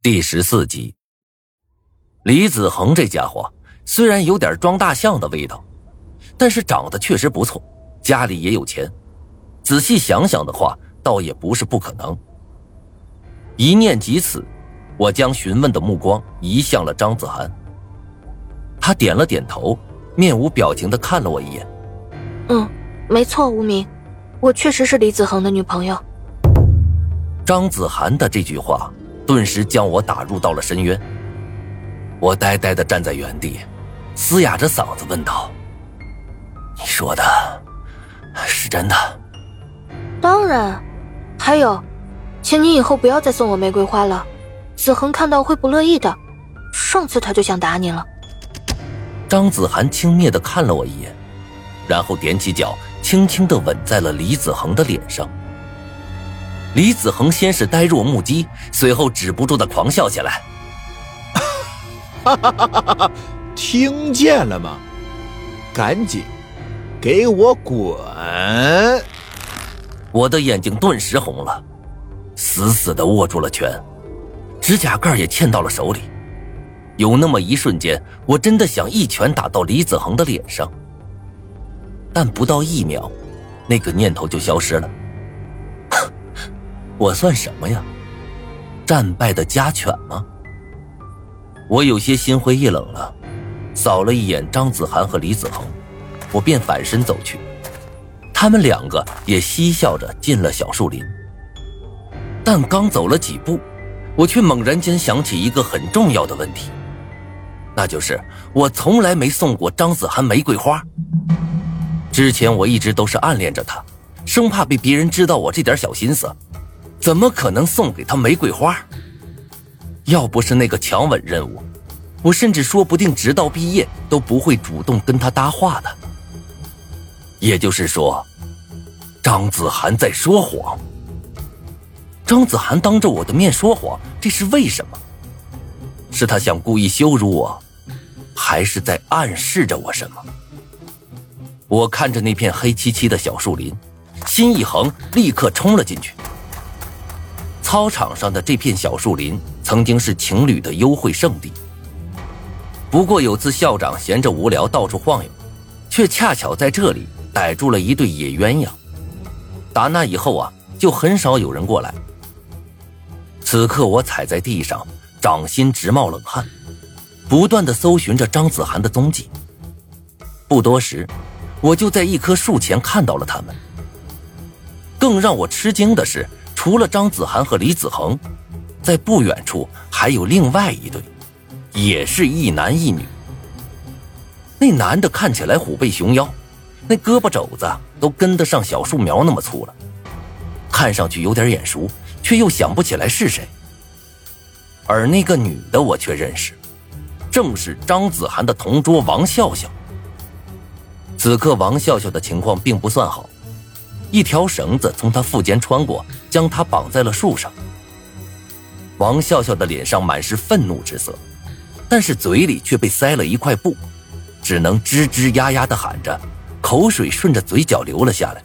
第十四集，李子恒这家伙虽然有点装大象的味道，但是长得确实不错，家里也有钱。仔细想想的话，倒也不是不可能。一念及此，我将询问的目光移向了张子涵。他点了点头，面无表情的看了我一眼。嗯，没错，无名，我确实是李子恒的女朋友。张子涵的这句话。顿时将我打入到了深渊。我呆呆的站在原地，嘶哑着嗓子问道：“你说的，是真的？”“当然。”“还有，请你以后不要再送我玫瑰花了，子恒看到会不乐意的。上次他就想打你了。”张子涵轻蔑的看了我一眼，然后踮起脚，轻轻的吻在了李子恒的脸上。李子恒先是呆若木鸡，随后止不住的狂笑起来。哈哈哈哈哈！听见了吗？赶紧给我滚！我的眼睛顿时红了，死死的握住了拳，指甲盖也嵌到了手里。有那么一瞬间，我真的想一拳打到李子恒的脸上，但不到一秒，那个念头就消失了。我算什么呀？战败的家犬吗？我有些心灰意冷了，扫了一眼张子涵和李子恒，我便反身走去。他们两个也嬉笑着进了小树林。但刚走了几步，我却猛然间想起一个很重要的问题，那就是我从来没送过张子涵玫瑰花。之前我一直都是暗恋着他，生怕被别人知道我这点小心思。怎么可能送给他玫瑰花？要不是那个强吻任务，我甚至说不定直到毕业都不会主动跟他搭话的。也就是说，张子涵在说谎。张子涵当着我的面说谎，这是为什么？是他想故意羞辱我，还是在暗示着我什么？我看着那片黑漆漆的小树林，心一横，立刻冲了进去。操场上的这片小树林曾经是情侣的幽会圣地。不过有次校长闲着无聊到处晃悠，却恰巧在这里逮住了一对野鸳鸯。打那以后啊，就很少有人过来。此刻我踩在地上，掌心直冒冷汗，不断的搜寻着张子涵的踪迹。不多时，我就在一棵树前看到了他们。更让我吃惊的是。除了张子涵和李子恒，在不远处还有另外一对，也是一男一女。那男的看起来虎背熊腰，那胳膊肘子都跟得上小树苗那么粗了，看上去有点眼熟，却又想不起来是谁。而那个女的我却认识，正是张子涵的同桌王笑笑。此刻王笑笑的情况并不算好。一条绳子从他腹间穿过，将他绑在了树上。王笑笑的脸上满是愤怒之色，但是嘴里却被塞了一块布，只能吱吱呀呀的喊着，口水顺着嘴角流了下来，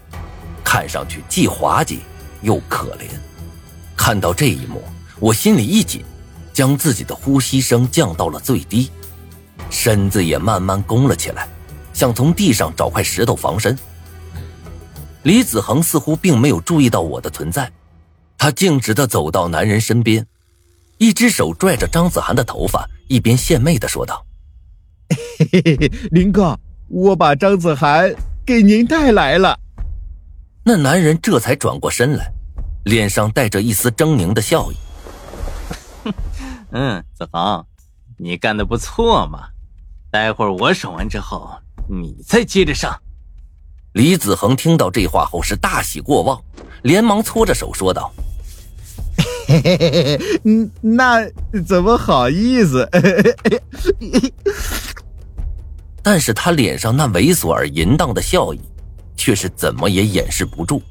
看上去既滑稽又可怜。看到这一幕，我心里一紧，将自己的呼吸声降到了最低，身子也慢慢弓了起来，想从地上找块石头防身。李子恒似乎并没有注意到我的存在，他径直的走到男人身边，一只手拽着张子涵的头发，一边献媚的说道：“嘿嘿嘿，林哥，我把张子涵给您带来了。”那男人这才转过身来，脸上带着一丝狰狞的笑意：“嗯，子恒，你干的不错嘛，待会儿我爽完之后，你再接着上。”李子恒听到这话后是大喜过望，连忙搓着手说道：“嘿嘿嘿嘿，嗯，那怎么好意思？” 但是他脸上那猥琐而淫荡的笑意，却是怎么也掩饰不住。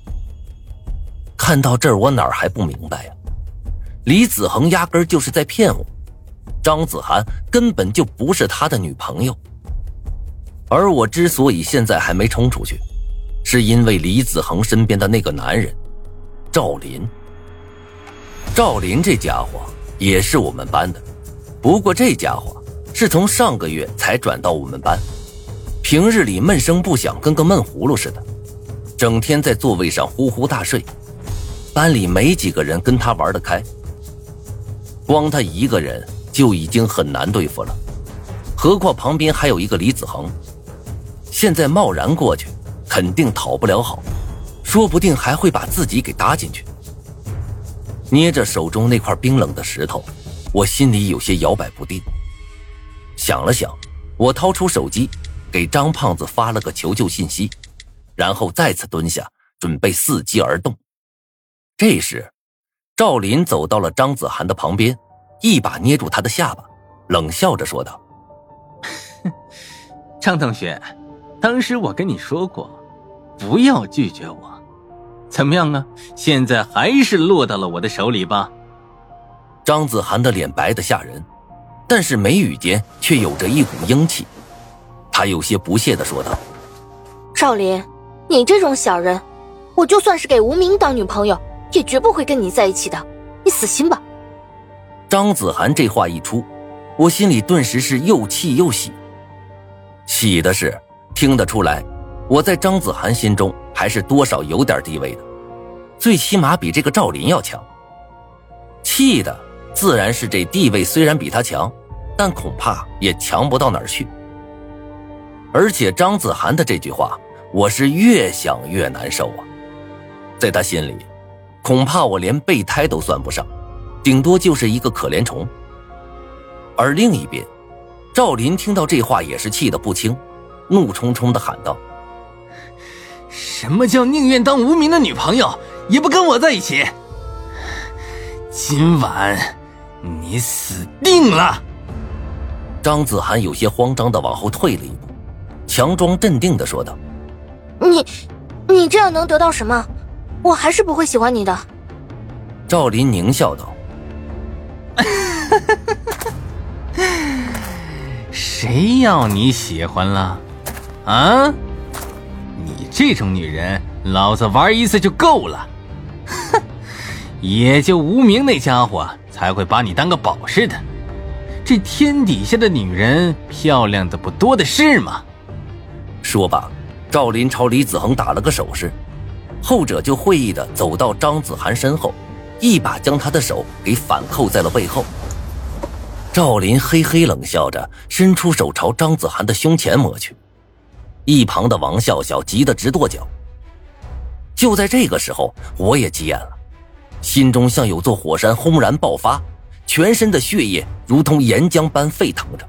看到这儿，我哪儿还不明白呀？李子恒压根就是在骗我，张子涵根本就不是他的女朋友，而我之所以现在还没冲出去。是因为李子恒身边的那个男人，赵林。赵林这家伙也是我们班的，不过这家伙是从上个月才转到我们班，平日里闷声不响，跟个闷葫芦似的，整天在座位上呼呼大睡，班里没几个人跟他玩得开。光他一个人就已经很难对付了，何况旁边还有一个李子恒，现在贸然过去，肯定讨不了好，说不定还会把自己给搭进去。捏着手中那块冰冷的石头，我心里有些摇摆不定。想了想，我掏出手机，给张胖子发了个求救信息，然后再次蹲下，准备伺机而动。这时，赵林走到了张子涵的旁边，一把捏住他的下巴，冷笑着说道：“ 张同学，当时我跟你说过，不要拒绝我。”怎么样啊？现在还是落到了我的手里吧。张子涵的脸白的吓人，但是眉宇间却有着一股英气。他有些不屑的说道：“赵林，你这种小人，我就算是给无名当女朋友，也绝不会跟你在一起的。你死心吧。”张子涵这话一出，我心里顿时是又气又喜。喜的是听得出来，我在张子涵心中。还是多少有点地位的，最起码比这个赵林要强。气的自然是这地位虽然比他强，但恐怕也强不到哪儿去。而且张子涵的这句话，我是越想越难受啊。在他心里，恐怕我连备胎都算不上，顶多就是一个可怜虫。而另一边，赵林听到这话也是气得不轻，怒冲冲的喊道。什么叫宁愿当无名的女朋友，也不跟我在一起？今晚你死定了！张子涵有些慌张的往后退了一步，强装镇定的说道：“你，你这样能得到什么？我还是不会喜欢你的。”赵林狞笑道：“ 谁要你喜欢了？啊？”这种女人，老子玩一次就够了。哼，也就无名那家伙才会把你当个宝似的。这天底下的女人漂亮的不多的是吗？说罢，赵林朝李子恒打了个手势，后者就会意的走到张子涵身后，一把将他的手给反扣在了背后。赵林嘿嘿冷笑着，伸出手朝张子涵的胸前摸去。一旁的王笑笑急得直跺脚。就在这个时候，我也急眼了，心中像有座火山轰然爆发，全身的血液如同岩浆般沸腾着。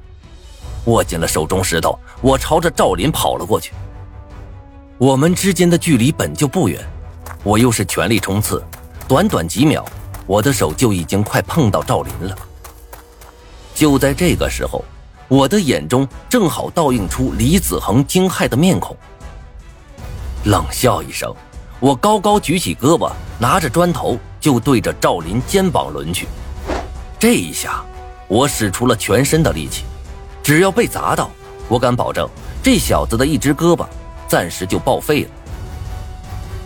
握紧了手中石头，我朝着赵林跑了过去。我们之间的距离本就不远，我又是全力冲刺，短短几秒，我的手就已经快碰到赵林了。就在这个时候。我的眼中正好倒映出李子恒惊骇的面孔，冷笑一声，我高高举起胳膊，拿着砖头就对着赵林肩膀抡去。这一下，我使出了全身的力气，只要被砸到，我敢保证这小子的一只胳膊暂时就报废了。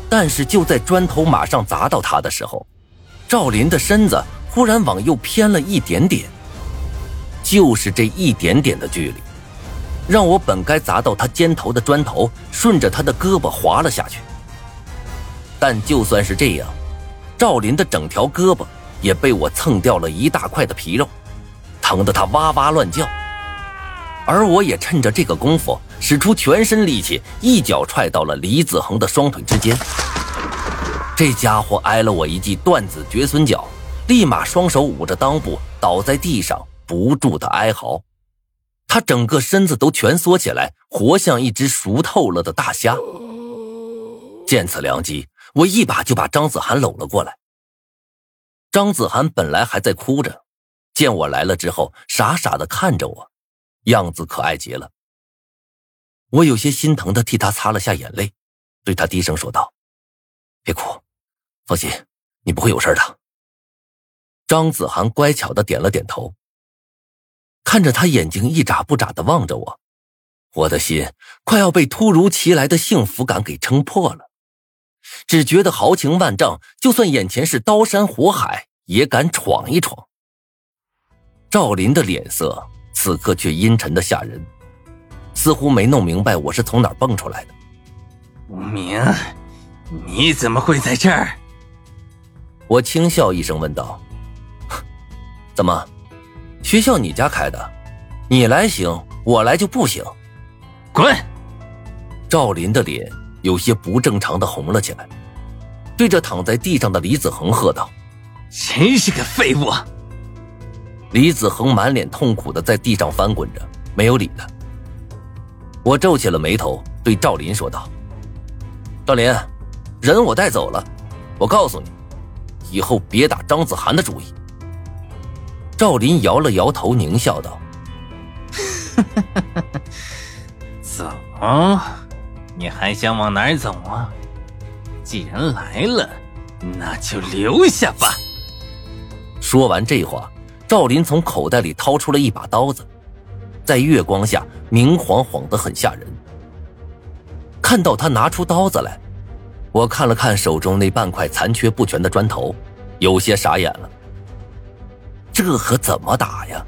但是就在砖头马上砸到他的时候，赵林的身子忽然往右偏了一点点。就是这一点点的距离，让我本该砸到他肩头的砖头顺着他的胳膊滑了下去。但就算是这样，赵林的整条胳膊也被我蹭掉了一大块的皮肉，疼得他哇哇乱叫。而我也趁着这个功夫，使出全身力气，一脚踹到了李子恒的双腿之间。这家伙挨了我一记断子绝孙脚，立马双手捂着裆部倒在地上。不住的哀嚎，他整个身子都蜷缩起来，活像一只熟透了的大虾。见此良机，我一把就把张子涵搂了过来。张子涵本来还在哭着，见我来了之后，傻傻的看着我，样子可爱极了。我有些心疼的替他擦了下眼泪，对他低声说道：“别哭，放心，你不会有事的。”张子涵乖巧的点了点头。看着他眼睛一眨不眨的望着我，我的心快要被突如其来的幸福感给撑破了，只觉得豪情万丈，就算眼前是刀山火海，也敢闯一闯。赵林的脸色此刻却阴沉的吓人，似乎没弄明白我是从哪儿蹦出来的。无名，你怎么会在这儿？我轻笑一声问道：“怎么，学校你家开的，你来行，我来就不行？”滚！赵林的脸有些不正常的红了起来，对着躺在地上的李子恒喝道：“真是个废物！”李子恒满脸痛苦的在地上翻滚着，没有理他。我皱起了眉头，对赵林说道：“赵林，人我带走了，我告诉你，以后别打张子涵的主意。”赵林摇了摇头，狞笑道：“ 走，你还想往哪儿走啊？既然来了，那就留下吧。”说完这话。赵林从口袋里掏出了一把刀子，在月光下明晃晃的，很吓人。看到他拿出刀子来，我看了看手中那半块残缺不全的砖头，有些傻眼了。这可怎么打呀？